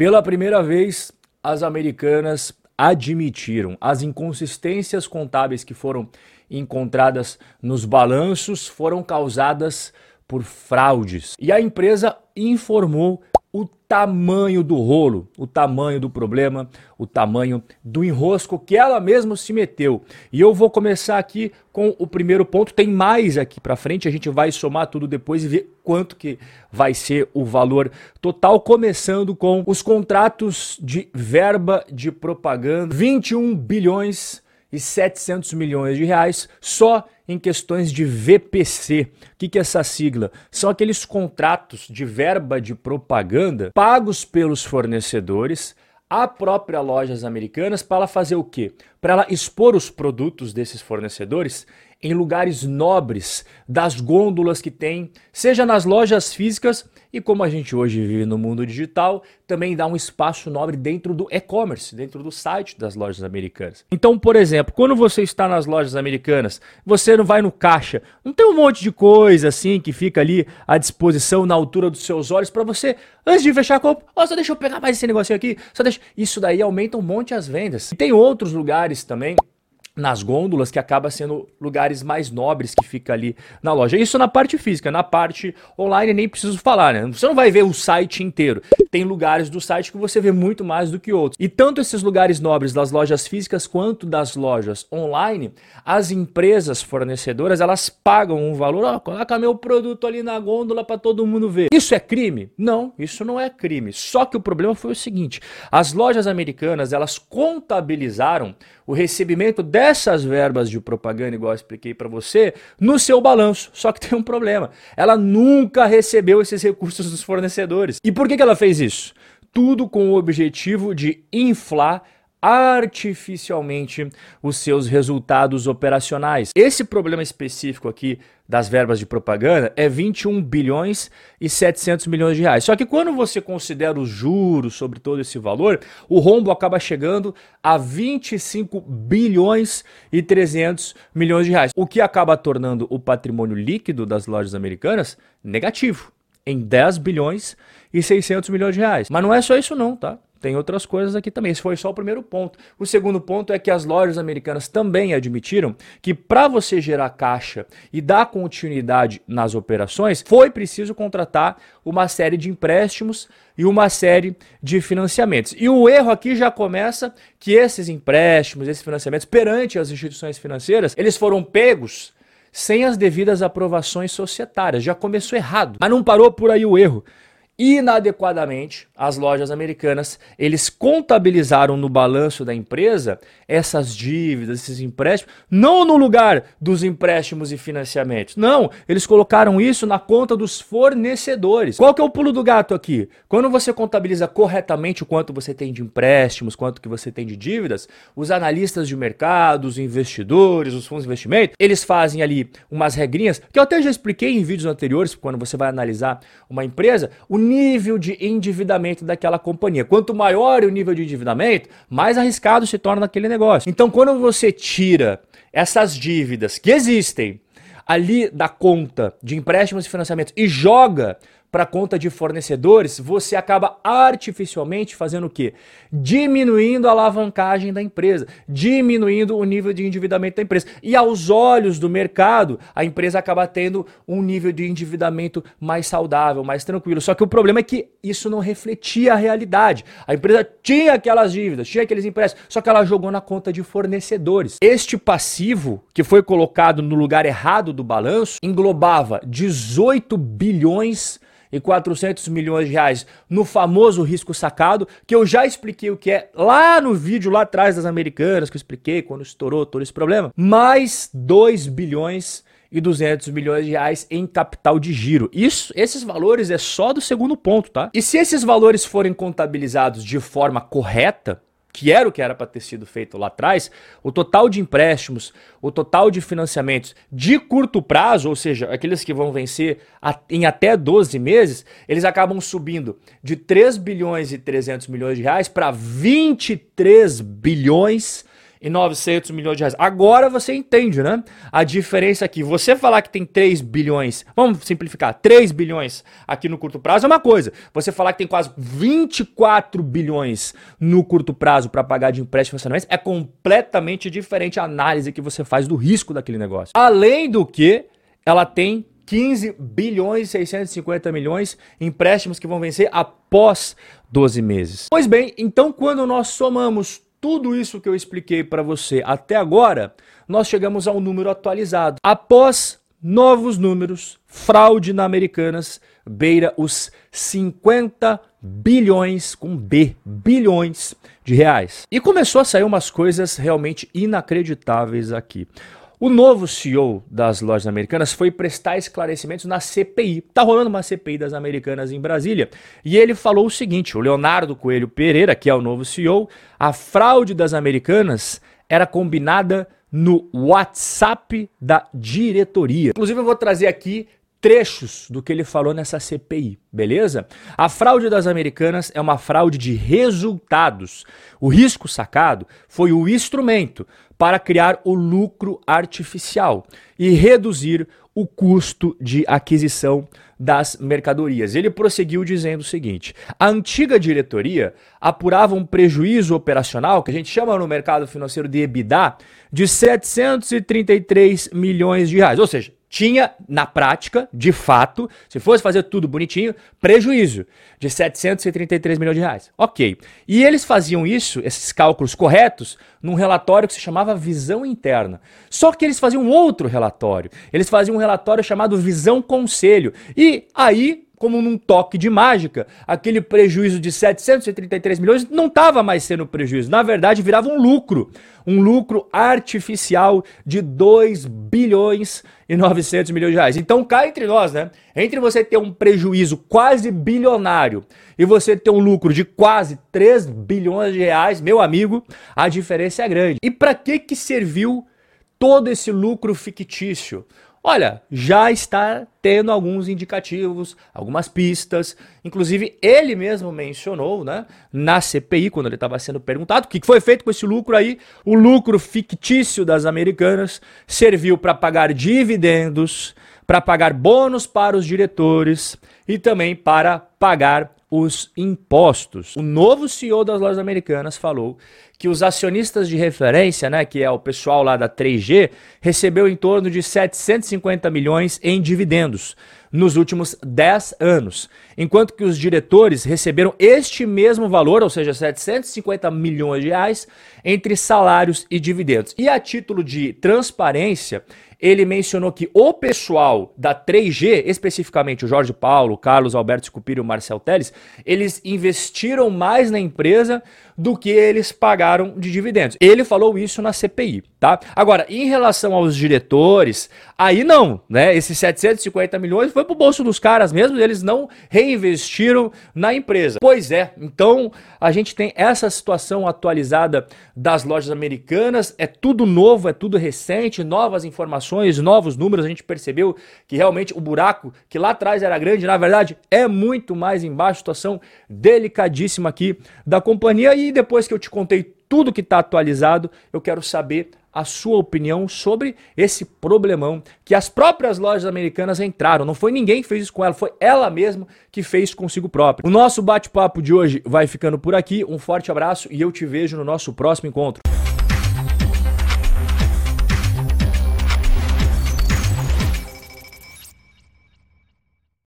Pela primeira vez, as americanas admitiram as inconsistências contábeis que foram encontradas nos balanços foram causadas por fraudes. E a empresa informou o tamanho do rolo, o tamanho do problema, o tamanho do enrosco que ela mesma se meteu. E eu vou começar aqui com o primeiro ponto. Tem mais aqui para frente, a gente vai somar tudo depois e ver quanto que vai ser o valor total, começando com os contratos de verba de propaganda, 21 bilhões e 700 milhões de reais só em questões de VPC. O que, que é essa sigla? São aqueles contratos de verba de propaganda pagos pelos fornecedores a própria lojas americanas para ela fazer o quê? Para ela expor os produtos desses fornecedores em lugares nobres das gôndolas que tem, seja nas lojas físicas e como a gente hoje vive no mundo digital, também dá um espaço nobre dentro do e-commerce, dentro do site das lojas americanas. Então, por exemplo, quando você está nas lojas americanas, você não vai no caixa, não tem um monte de coisa assim que fica ali à disposição na altura dos seus olhos para você, antes de fechar a compra, oh, só deixa eu pegar mais esse negocinho aqui, só deixa. Isso daí aumenta um monte as vendas. E tem outros lugares também nas gôndolas, que acaba sendo lugares mais nobres que fica ali na loja. Isso na parte física, na parte online nem preciso falar, né? Você não vai ver o site inteiro. Tem lugares do site que você vê muito mais do que outros. E tanto esses lugares nobres das lojas físicas quanto das lojas online, as empresas fornecedoras, elas pagam um valor, ó, oh, coloca meu produto ali na gôndola para todo mundo ver. Isso é crime? Não, isso não é crime. Só que o problema foi o seguinte, as lojas americanas, elas contabilizaram o recebimento dessas verbas de propaganda, igual eu expliquei para você, no seu balanço. Só que tem um problema. Ela nunca recebeu esses recursos dos fornecedores. E por que, que ela fez isso? Tudo com o objetivo de inflar artificialmente os seus resultados operacionais. Esse problema específico aqui das verbas de propaganda é 21 bilhões e 700 milhões de reais. Só que quando você considera os juros sobre todo esse valor, o rombo acaba chegando a 25 bilhões e 300 milhões de reais, o que acaba tornando o patrimônio líquido das lojas americanas negativo em 10 bilhões e 600 milhões de reais. Mas não é só isso não, tá? Tem outras coisas aqui também. Esse foi só o primeiro ponto. O segundo ponto é que as lojas americanas também admitiram que para você gerar caixa e dar continuidade nas operações, foi preciso contratar uma série de empréstimos e uma série de financiamentos. E o erro aqui já começa que esses empréstimos, esses financiamentos perante as instituições financeiras, eles foram pegos sem as devidas aprovações societárias. Já começou errado. Mas não parou por aí o erro inadequadamente as lojas americanas, eles contabilizaram no balanço da empresa essas dívidas, esses empréstimos, não no lugar dos empréstimos e financiamentos. Não, eles colocaram isso na conta dos fornecedores. Qual que é o pulo do gato aqui? Quando você contabiliza corretamente o quanto você tem de empréstimos, quanto que você tem de dívidas, os analistas de mercado, os investidores, os fundos de investimento, eles fazem ali umas regrinhas que eu até já expliquei em vídeos anteriores, quando você vai analisar uma empresa, o nível de endividamento daquela companhia. Quanto maior o nível de endividamento, mais arriscado se torna aquele negócio. Então, quando você tira essas dívidas que existem ali da conta de empréstimos e financiamentos e joga para conta de fornecedores, você acaba artificialmente fazendo o quê? Diminuindo a alavancagem da empresa, diminuindo o nível de endividamento da empresa. E aos olhos do mercado, a empresa acaba tendo um nível de endividamento mais saudável, mais tranquilo. Só que o problema é que isso não refletia a realidade. A empresa tinha aquelas dívidas, tinha aqueles empréstimos, só que ela jogou na conta de fornecedores. Este passivo, que foi colocado no lugar errado do balanço, englobava 18 bilhões e 400 milhões de reais no famoso risco sacado, que eu já expliquei o que é lá no vídeo lá atrás das americanas, que eu expliquei quando estourou todo esse problema, mais 2 bilhões e 200 milhões de reais em capital de giro. Isso, esses valores é só do segundo ponto, tá? E se esses valores forem contabilizados de forma correta, que era o que era para ter sido feito lá atrás, o total de empréstimos, o total de financiamentos de curto prazo, ou seja, aqueles que vão vencer em até 12 meses, eles acabam subindo de 3 bilhões e 300 milhões de reais para 23 bilhões e 900 milhões de reais. Agora você entende, né? A diferença aqui. Você falar que tem 3 bilhões, vamos simplificar, 3 bilhões aqui no curto prazo é uma coisa. Você falar que tem quase 24 bilhões no curto prazo para pagar de empréstimo financiamento é completamente diferente a análise que você faz do risco daquele negócio. Além do que, ela tem 15 bilhões e 650 milhões empréstimos que vão vencer após 12 meses. Pois bem, então quando nós somamos tudo isso que eu expliquei para você até agora, nós chegamos a um número atualizado. Após novos números, fraude na Americanas beira os 50 bilhões com B, bilhões de reais. E começou a sair umas coisas realmente inacreditáveis aqui. O novo CEO das lojas americanas foi prestar esclarecimentos na CPI. Tá rolando uma CPI das americanas em Brasília. E ele falou o seguinte: o Leonardo Coelho Pereira, que é o novo CEO, a fraude das americanas era combinada no WhatsApp da diretoria. Inclusive, eu vou trazer aqui trechos do que ele falou nessa CPI, beleza? A fraude das americanas é uma fraude de resultados. O risco sacado foi o instrumento para criar o lucro artificial e reduzir o custo de aquisição das mercadorias. Ele prosseguiu dizendo o seguinte: a antiga diretoria apurava um prejuízo operacional, que a gente chama no mercado financeiro de EBITDA, de 733 milhões de reais. Ou seja, tinha, na prática, de fato, se fosse fazer tudo bonitinho, prejuízo de 733 milhões de reais. Ok. E eles faziam isso, esses cálculos corretos, num relatório que se chamava Visão Interna. Só que eles faziam outro relatório. Eles faziam um relatório chamado Visão Conselho. E aí como num toque de mágica, aquele prejuízo de 733 milhões não estava mais sendo prejuízo, na verdade virava um lucro, um lucro artificial de 2 bilhões e 900 milhões de reais. Então cá entre nós, né? Entre você ter um prejuízo quase bilionário e você ter um lucro de quase 3 bilhões de reais, meu amigo, a diferença é grande. E para que que serviu todo esse lucro fictício? Olha, já está tendo alguns indicativos, algumas pistas. Inclusive, ele mesmo mencionou, né, na CPI, quando ele estava sendo perguntado, o que foi feito com esse lucro aí. O lucro fictício das americanas serviu para pagar dividendos, para pagar bônus para os diretores e também para pagar os impostos. O novo CEO das lojas americanas falou que os acionistas de referência, né, que é o pessoal lá da 3G, recebeu em torno de 750 milhões em dividendos nos últimos 10 anos, enquanto que os diretores receberam este mesmo valor, ou seja, 750 milhões de reais, entre salários e dividendos. E a título de transparência, ele mencionou que o pessoal da 3G, especificamente o Jorge Paulo, Carlos Alberto Scupiro e o Marcel Teles, eles investiram mais na empresa do que eles pagaram de dividendos. Ele falou isso na CPI, tá? Agora, em relação aos diretores, aí não, né? Esses 750 milhões foi pro bolso dos caras mesmo, eles não reinvestiram na empresa. Pois é, então a gente tem essa situação atualizada das lojas americanas, é tudo novo, é tudo recente, novas informações, novos números, a gente percebeu que realmente o buraco que lá atrás era grande, na verdade, é muito mais embaixo, situação delicadíssima aqui da companhia e depois que eu te contei tudo que está atualizado, eu quero saber a sua opinião sobre esse problemão que as próprias lojas americanas entraram. Não foi ninguém que fez isso com ela, foi ela mesma que fez consigo própria. O nosso bate-papo de hoje vai ficando por aqui. Um forte abraço e eu te vejo no nosso próximo encontro.